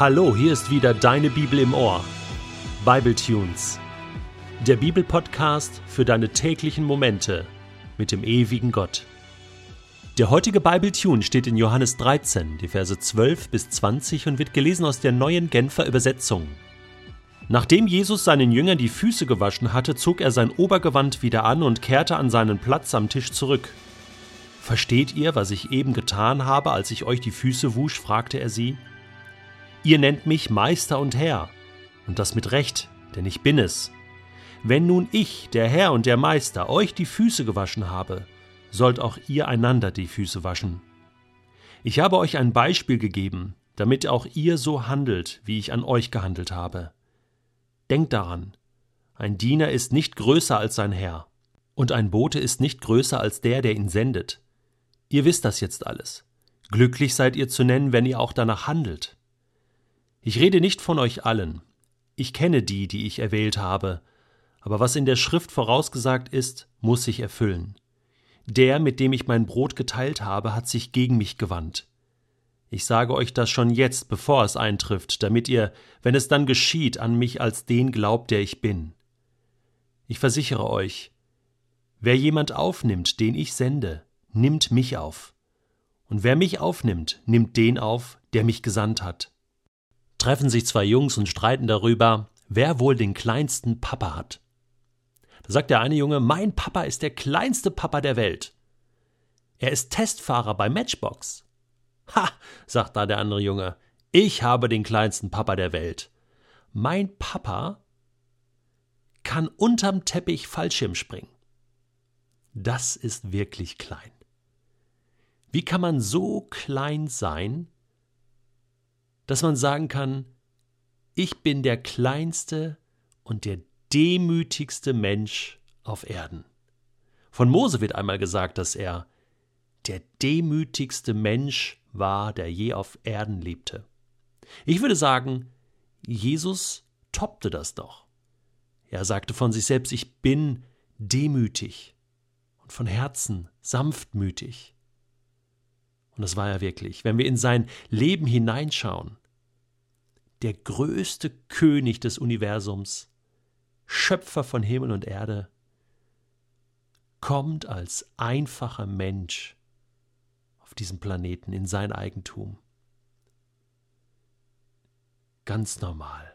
Hallo, hier ist wieder deine Bibel im Ohr. Bible Tunes. Der Bibelpodcast für deine täglichen Momente mit dem ewigen Gott. Der heutige Bible Tune steht in Johannes 13, die Verse 12 bis 20 und wird gelesen aus der neuen Genfer Übersetzung. Nachdem Jesus seinen Jüngern die Füße gewaschen hatte, zog er sein Obergewand wieder an und kehrte an seinen Platz am Tisch zurück. Versteht ihr, was ich eben getan habe, als ich euch die Füße wusch? fragte er sie. Ihr nennt mich Meister und Herr, und das mit Recht, denn ich bin es. Wenn nun ich, der Herr und der Meister, euch die Füße gewaschen habe, sollt auch ihr einander die Füße waschen. Ich habe euch ein Beispiel gegeben, damit auch ihr so handelt, wie ich an euch gehandelt habe. Denkt daran, ein Diener ist nicht größer als sein Herr, und ein Bote ist nicht größer als der, der ihn sendet. Ihr wisst das jetzt alles. Glücklich seid ihr zu nennen, wenn ihr auch danach handelt. Ich rede nicht von euch allen. Ich kenne die, die ich erwählt habe, aber was in der Schrift vorausgesagt ist, muss sich erfüllen. Der, mit dem ich mein Brot geteilt habe, hat sich gegen mich gewandt. Ich sage euch das schon jetzt, bevor es eintrifft, damit ihr, wenn es dann geschieht, an mich als den glaubt, der ich bin. Ich versichere euch, wer jemand aufnimmt, den ich sende, nimmt mich auf. Und wer mich aufnimmt, nimmt den auf, der mich gesandt hat treffen sich zwei Jungs und streiten darüber, wer wohl den kleinsten Papa hat. Da sagt der eine Junge, mein Papa ist der kleinste Papa der Welt. Er ist Testfahrer bei Matchbox. Ha, sagt da der andere Junge, ich habe den kleinsten Papa der Welt. Mein Papa kann unterm Teppich Fallschirm springen. Das ist wirklich klein. Wie kann man so klein sein, dass man sagen kann, ich bin der kleinste und der demütigste Mensch auf Erden. Von Mose wird einmal gesagt, dass er der demütigste Mensch war, der je auf Erden lebte. Ich würde sagen, Jesus toppte das doch. Er sagte von sich selbst, ich bin demütig und von Herzen sanftmütig. Und das war er wirklich. Wenn wir in sein Leben hineinschauen, der größte König des Universums, Schöpfer von Himmel und Erde, kommt als einfacher Mensch auf diesem Planeten in sein Eigentum. Ganz normal.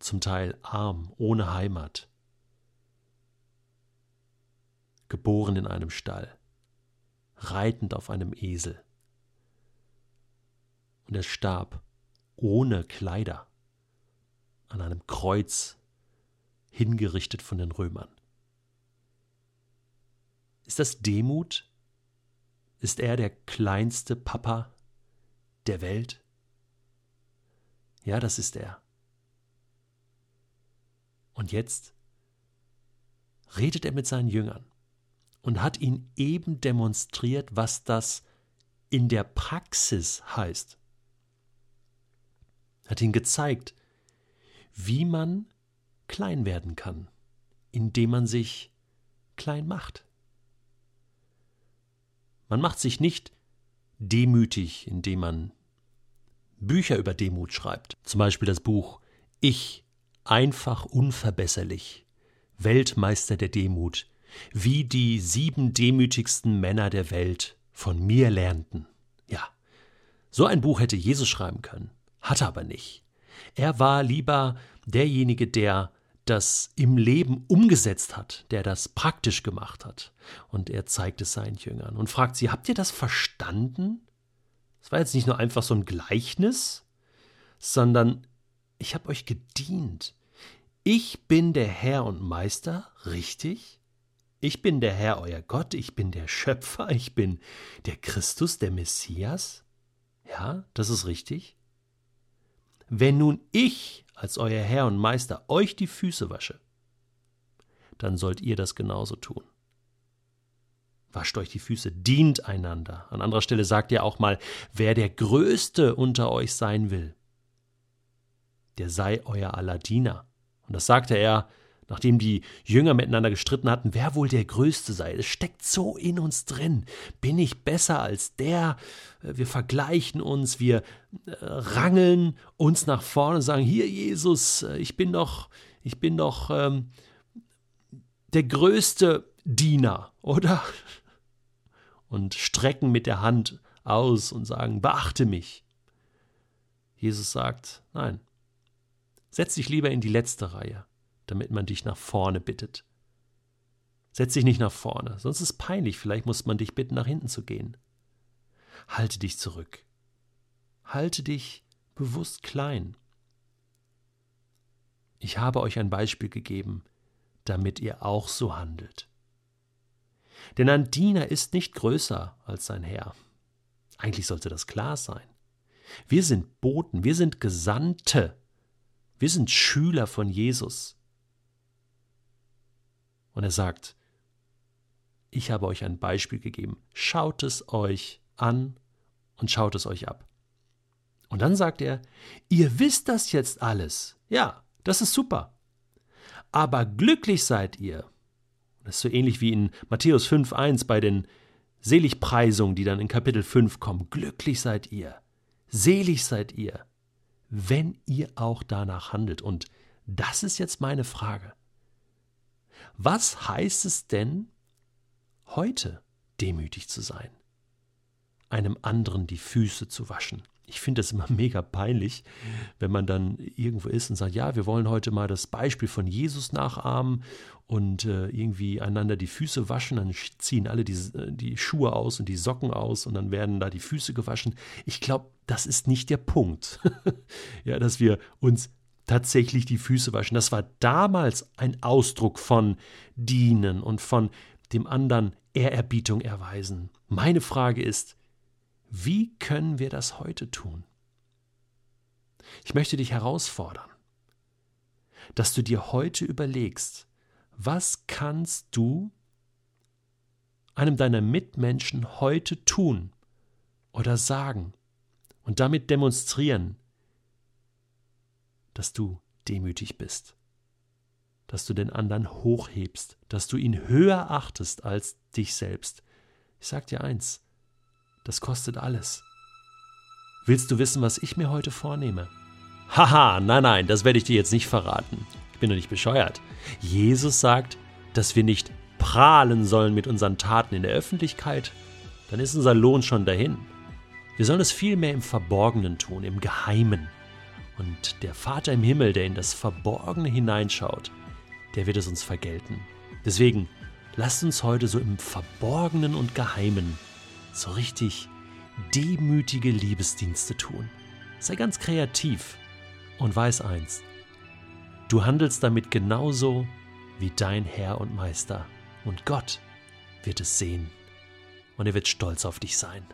Zum Teil arm, ohne Heimat. Geboren in einem Stall, reitend auf einem Esel. Und er starb ohne Kleider an einem Kreuz hingerichtet von den Römern. Ist das Demut? Ist er der kleinste Papa der Welt? Ja, das ist er. Und jetzt redet er mit seinen Jüngern und hat ihnen eben demonstriert, was das in der Praxis heißt hat ihnen gezeigt, wie man klein werden kann, indem man sich klein macht. Man macht sich nicht demütig, indem man Bücher über Demut schreibt. Zum Beispiel das Buch Ich, einfach unverbesserlich, Weltmeister der Demut, wie die sieben demütigsten Männer der Welt von mir lernten. Ja, so ein Buch hätte Jesus schreiben können hat er aber nicht. Er war lieber derjenige, der das im Leben umgesetzt hat, der das praktisch gemacht hat. Und er zeigt es seinen Jüngern und fragt sie, habt ihr das verstanden? Es war jetzt nicht nur einfach so ein Gleichnis, sondern ich habe euch gedient. Ich bin der Herr und Meister, richtig? Ich bin der Herr, euer Gott, ich bin der Schöpfer, ich bin der Christus, der Messias. Ja, das ist richtig. Wenn nun ich als euer Herr und Meister euch die Füße wasche, dann sollt ihr das genauso tun. Wascht euch die Füße, dient einander. An anderer Stelle sagt er auch mal, wer der Größte unter euch sein will, der sei euer aller Diener. Und das sagte er, nachdem die Jünger miteinander gestritten hatten, wer wohl der Größte sei. Es steckt so in uns drin. Bin ich besser als der? Wir vergleichen uns, wir äh, rangeln uns nach vorne und sagen, hier Jesus, äh, ich bin doch, ich bin doch ähm, der größte Diener, oder? Und strecken mit der Hand aus und sagen, beachte mich. Jesus sagt, nein, setz dich lieber in die letzte Reihe damit man dich nach vorne bittet. Setz dich nicht nach vorne, sonst ist es peinlich, vielleicht muss man dich bitten, nach hinten zu gehen. Halte dich zurück. Halte dich bewusst klein. Ich habe euch ein Beispiel gegeben, damit ihr auch so handelt. Denn ein Diener ist nicht größer als sein Herr. Eigentlich sollte das klar sein. Wir sind Boten, wir sind Gesandte, wir sind Schüler von Jesus. Und er sagt, ich habe euch ein Beispiel gegeben, schaut es euch an und schaut es euch ab. Und dann sagt er, ihr wisst das jetzt alles. Ja, das ist super. Aber glücklich seid ihr. Das ist so ähnlich wie in Matthäus 5.1 bei den Seligpreisungen, die dann in Kapitel 5 kommen. Glücklich seid ihr. Selig seid ihr, wenn ihr auch danach handelt. Und das ist jetzt meine Frage. Was heißt es denn, heute demütig zu sein? Einem anderen die Füße zu waschen. Ich finde es immer mega peinlich, wenn man dann irgendwo ist und sagt, ja, wir wollen heute mal das Beispiel von Jesus nachahmen und äh, irgendwie einander die Füße waschen, dann ziehen alle die, äh, die Schuhe aus und die Socken aus und dann werden da die Füße gewaschen. Ich glaube, das ist nicht der Punkt. ja, dass wir uns tatsächlich die Füße waschen. Das war damals ein Ausdruck von dienen und von dem anderen Ehrerbietung erweisen. Meine Frage ist, wie können wir das heute tun? Ich möchte dich herausfordern, dass du dir heute überlegst, was kannst du einem deiner Mitmenschen heute tun oder sagen und damit demonstrieren, dass du demütig bist, dass du den anderen hochhebst, dass du ihn höher achtest als dich selbst. Ich sag dir eins, das kostet alles. Willst du wissen, was ich mir heute vornehme? Haha, nein, nein, das werde ich dir jetzt nicht verraten. Ich bin doch nicht bescheuert. Jesus sagt, dass wir nicht prahlen sollen mit unseren Taten in der Öffentlichkeit. Dann ist unser Lohn schon dahin. Wir sollen es vielmehr im Verborgenen tun, im Geheimen. Und der Vater im Himmel, der in das Verborgene hineinschaut, der wird es uns vergelten. Deswegen lasst uns heute so im Verborgenen und Geheimen so richtig demütige Liebesdienste tun. Sei ganz kreativ und weiß eins, du handelst damit genauso wie dein Herr und Meister. Und Gott wird es sehen und er wird stolz auf dich sein.